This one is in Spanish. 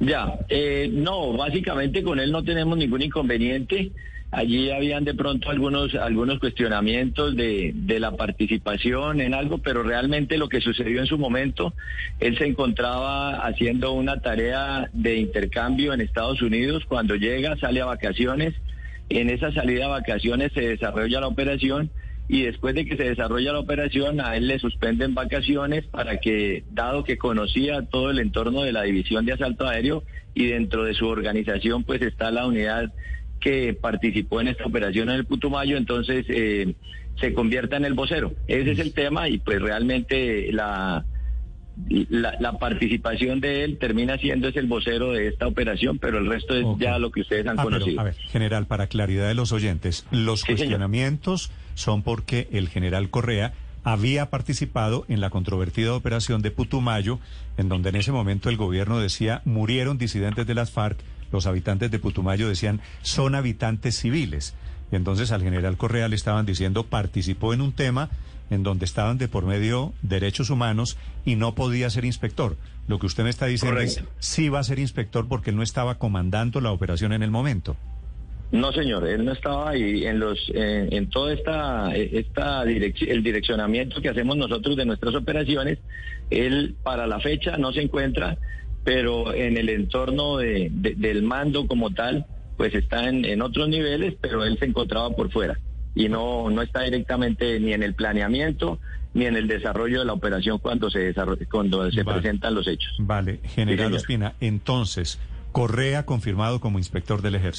Ya, eh, no, básicamente con él no tenemos ningún inconveniente. Allí habían de pronto algunos, algunos cuestionamientos de, de la participación en algo, pero realmente lo que sucedió en su momento, él se encontraba haciendo una tarea de intercambio en Estados Unidos. Cuando llega, sale a vacaciones. En esa salida a vacaciones se desarrolla la operación y después de que se desarrolla la operación a él le suspenden vacaciones para que, dado que conocía todo el entorno de la división de asalto aéreo y dentro de su organización pues está la unidad que participó en esta operación en el Putumayo, entonces eh, se convierta en el vocero. Ese es el tema y pues realmente la, la, participación de él termina siendo es el vocero de esta operación, pero el resto es ya lo que ustedes han ah, conocido. a ver, general, para claridad de los oyentes, los cuestionamientos son porque el general Correa había participado en la controvertida operación de Putumayo, en donde en ese momento el gobierno decía murieron disidentes de las FARC, los habitantes de Putumayo decían son habitantes civiles. Y entonces al general Correa le estaban diciendo participó en un tema en donde estaban de por medio derechos humanos y no podía ser inspector. Lo que usted me está diciendo es sí va a ser inspector porque él no estaba comandando la operación en el momento. No, señor, él no estaba ahí en los en, toda esta esta el direccionamiento que hacemos nosotros de nuestras operaciones. Él para la fecha no se encuentra, pero en el entorno de, del mando como tal, pues está en, en otros niveles, pero él se encontraba por fuera y no, no está directamente ni en el planeamiento ni en el desarrollo de la operación cuando se cuando se presentan los hechos. Vale, general Ospina, entonces, Correa confirmado como inspector del ejército.